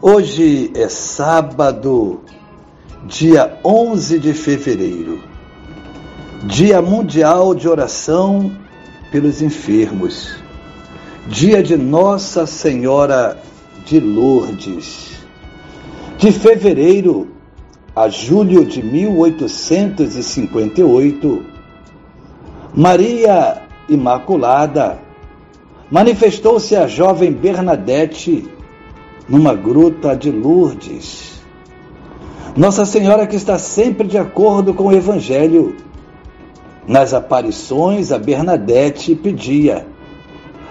Hoje é sábado, dia 11 de fevereiro, Dia Mundial de Oração pelos Enfermos, dia de Nossa Senhora de Lourdes. De fevereiro a julho de 1858, Maria Imaculada manifestou-se a jovem Bernadette numa gruta de Lourdes. Nossa Senhora que está sempre de acordo com o Evangelho. Nas aparições, a Bernadette pedia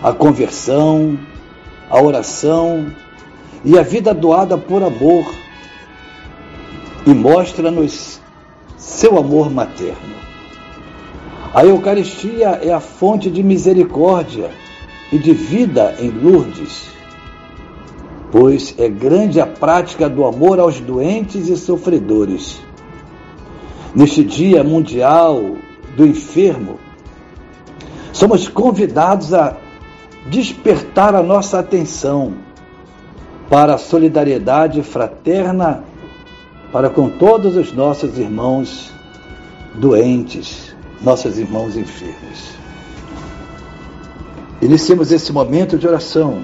a conversão, a oração e a vida doada por amor e mostra-nos seu amor materno. A Eucaristia é a fonte de misericórdia e de vida em Lourdes pois é grande a prática do amor aos doentes e sofredores. Neste Dia Mundial do Enfermo, somos convidados a despertar a nossa atenção para a solidariedade fraterna para com todos os nossos irmãos doentes, nossos irmãos enfermos. Iniciemos esse momento de oração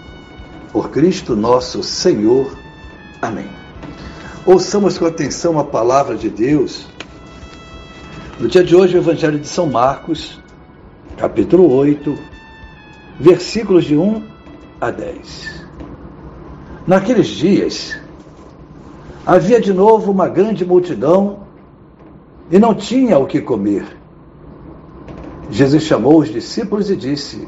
por Cristo nosso Senhor. Amém. Ouçamos com atenção a palavra de Deus. No dia de hoje, o Evangelho de São Marcos, capítulo 8, versículos de 1 a 10. Naqueles dias, havia de novo uma grande multidão e não tinha o que comer. Jesus chamou os discípulos e disse: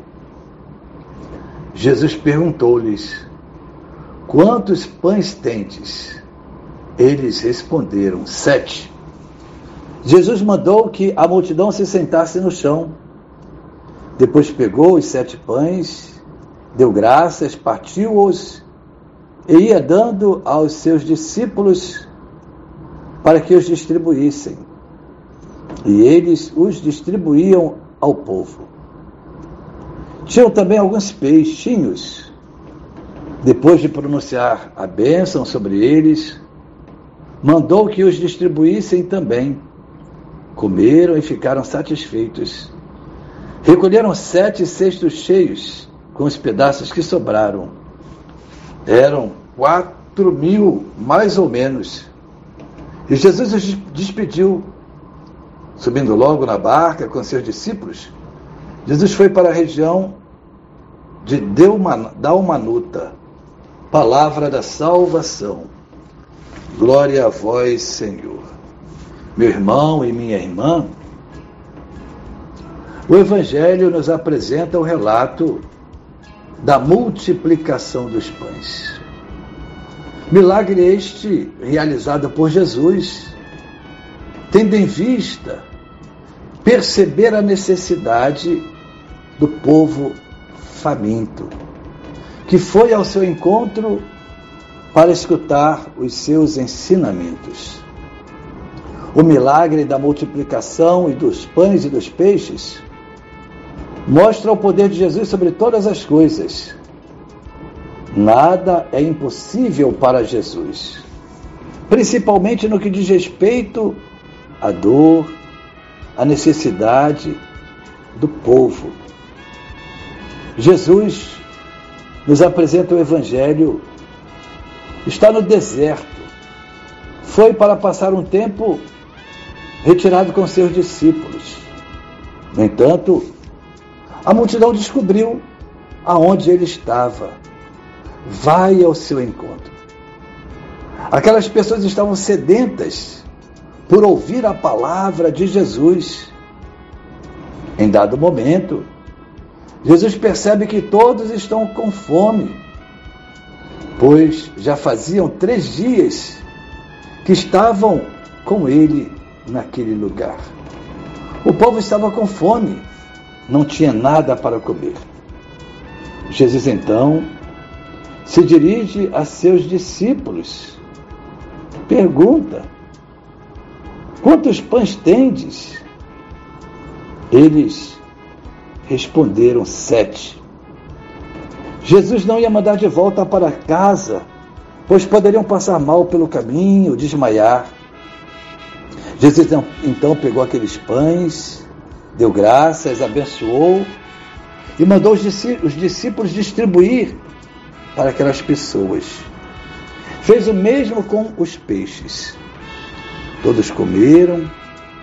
Jesus perguntou-lhes: Quantos pães tendes? Eles responderam: Sete. Jesus mandou que a multidão se sentasse no chão. Depois pegou os sete pães, deu graças, partiu-os e ia dando aos seus discípulos para que os distribuíssem. E eles os distribuíam ao povo. Tinham também alguns peixinhos. Depois de pronunciar a bênção sobre eles, mandou que os distribuíssem também. Comeram e ficaram satisfeitos. Recolheram sete cestos cheios com os pedaços que sobraram. Eram quatro mil, mais ou menos. E Jesus os despediu, subindo logo na barca com seus discípulos. Jesus foi para a região de Dalmanuta, palavra da salvação. Glória a vós, Senhor. Meu irmão e minha irmã, O Evangelho nos apresenta o relato da multiplicação dos pães. Milagre este realizado por Jesus, tendo em vista perceber a necessidade do povo faminto, que foi ao seu encontro para escutar os seus ensinamentos. O milagre da multiplicação e dos pães e dos peixes mostra o poder de Jesus sobre todas as coisas. Nada é impossível para Jesus, principalmente no que diz respeito à dor, à necessidade do povo. Jesus nos apresenta o Evangelho, está no deserto, foi para passar um tempo retirado com seus discípulos. No entanto, a multidão descobriu aonde ele estava. Vai ao seu encontro. Aquelas pessoas estavam sedentas por ouvir a palavra de Jesus. Em dado momento, Jesus percebe que todos estão com fome, pois já faziam três dias que estavam com ele naquele lugar. O povo estava com fome não tinha nada para comer. Jesus então se dirige a seus discípulos, pergunta: Quantos pães tendes? Eles responderam: Sete. Jesus não ia mandar de volta para casa, pois poderiam passar mal pelo caminho, desmaiar. Jesus então pegou aqueles pães, deu graças, abençoou e mandou os discípulos distribuir para aquelas pessoas. Fez o mesmo com os peixes. Todos comeram,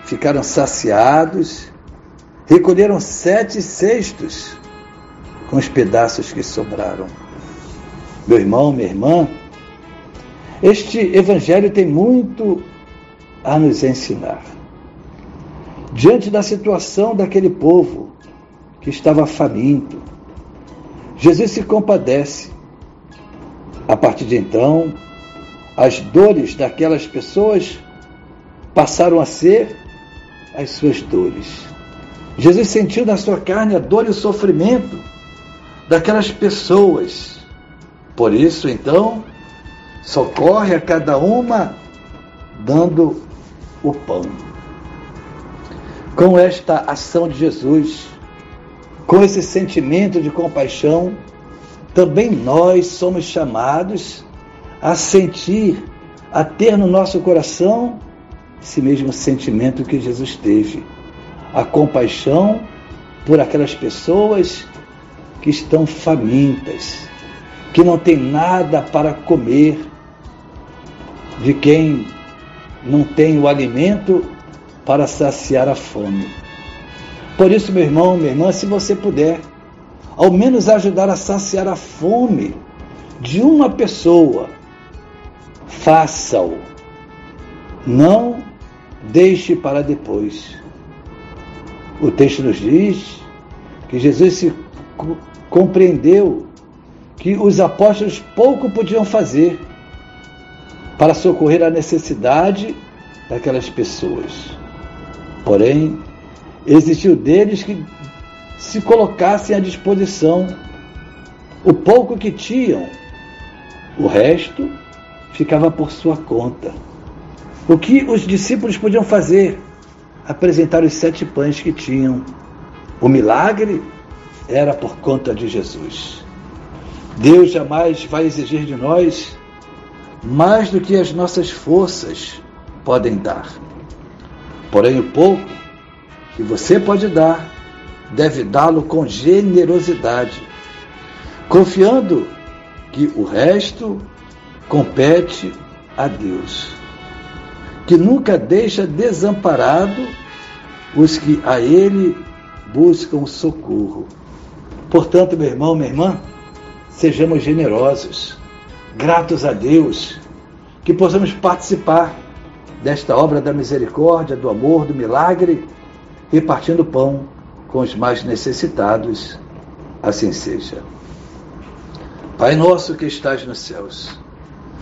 ficaram saciados, recolheram sete cestos com os pedaços que sobraram. Meu irmão, minha irmã, este evangelho tem muito a nos ensinar diante da situação daquele povo que estava faminto. Jesus se compadece. A partir de então, as dores daquelas pessoas passaram a ser as suas dores. Jesus sentiu na sua carne a dor e o sofrimento daquelas pessoas. Por isso, então, socorre a cada uma dando o pão com esta ação de Jesus, com esse sentimento de compaixão, também nós somos chamados a sentir, a ter no nosso coração esse mesmo sentimento que Jesus teve, a compaixão por aquelas pessoas que estão famintas, que não tem nada para comer, de quem não tem o alimento para saciar a fome. Por isso, meu irmão, minha irmã, se você puder, ao menos ajudar a saciar a fome de uma pessoa, faça-o. Não deixe para depois. O texto nos diz que Jesus se compreendeu que os apóstolos pouco podiam fazer para socorrer a necessidade daquelas pessoas. Porém, existiu deles que se colocassem à disposição o pouco que tinham, o resto ficava por sua conta. O que os discípulos podiam fazer? Apresentar os sete pães que tinham. O milagre era por conta de Jesus. Deus jamais vai exigir de nós mais do que as nossas forças podem dar. Porém, o pouco que você pode dar, deve dá-lo com generosidade, confiando que o resto compete a Deus, que nunca deixa desamparado os que a Ele buscam socorro. Portanto, meu irmão, minha irmã, sejamos generosos, gratos a Deus, que possamos participar desta obra da misericórdia, do amor, do milagre, repartindo pão com os mais necessitados, assim seja. Pai nosso que estás nos céus,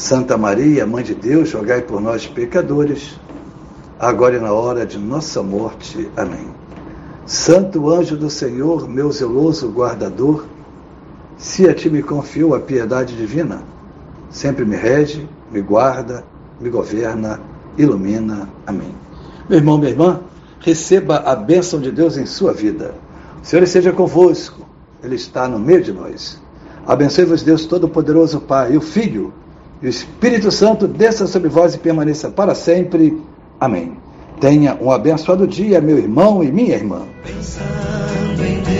Santa Maria, Mãe de Deus, rogai por nós, pecadores, agora e na hora de nossa morte. Amém. Santo anjo do Senhor, meu zeloso guardador, se a ti me confio a piedade divina, sempre me rege, me guarda, me governa, ilumina. Amém. Meu irmão, minha irmã, receba a bênção de Deus em sua vida. O Senhor esteja convosco ele está no meio de nós. Abençoe-vos, Deus Todo-Poderoso, Pai, e o Filho, e o Espírito Santo, desça sobre vós e permaneça para sempre. Amém. Tenha um abençoado dia, meu irmão e minha irmã. Pensando em Deus,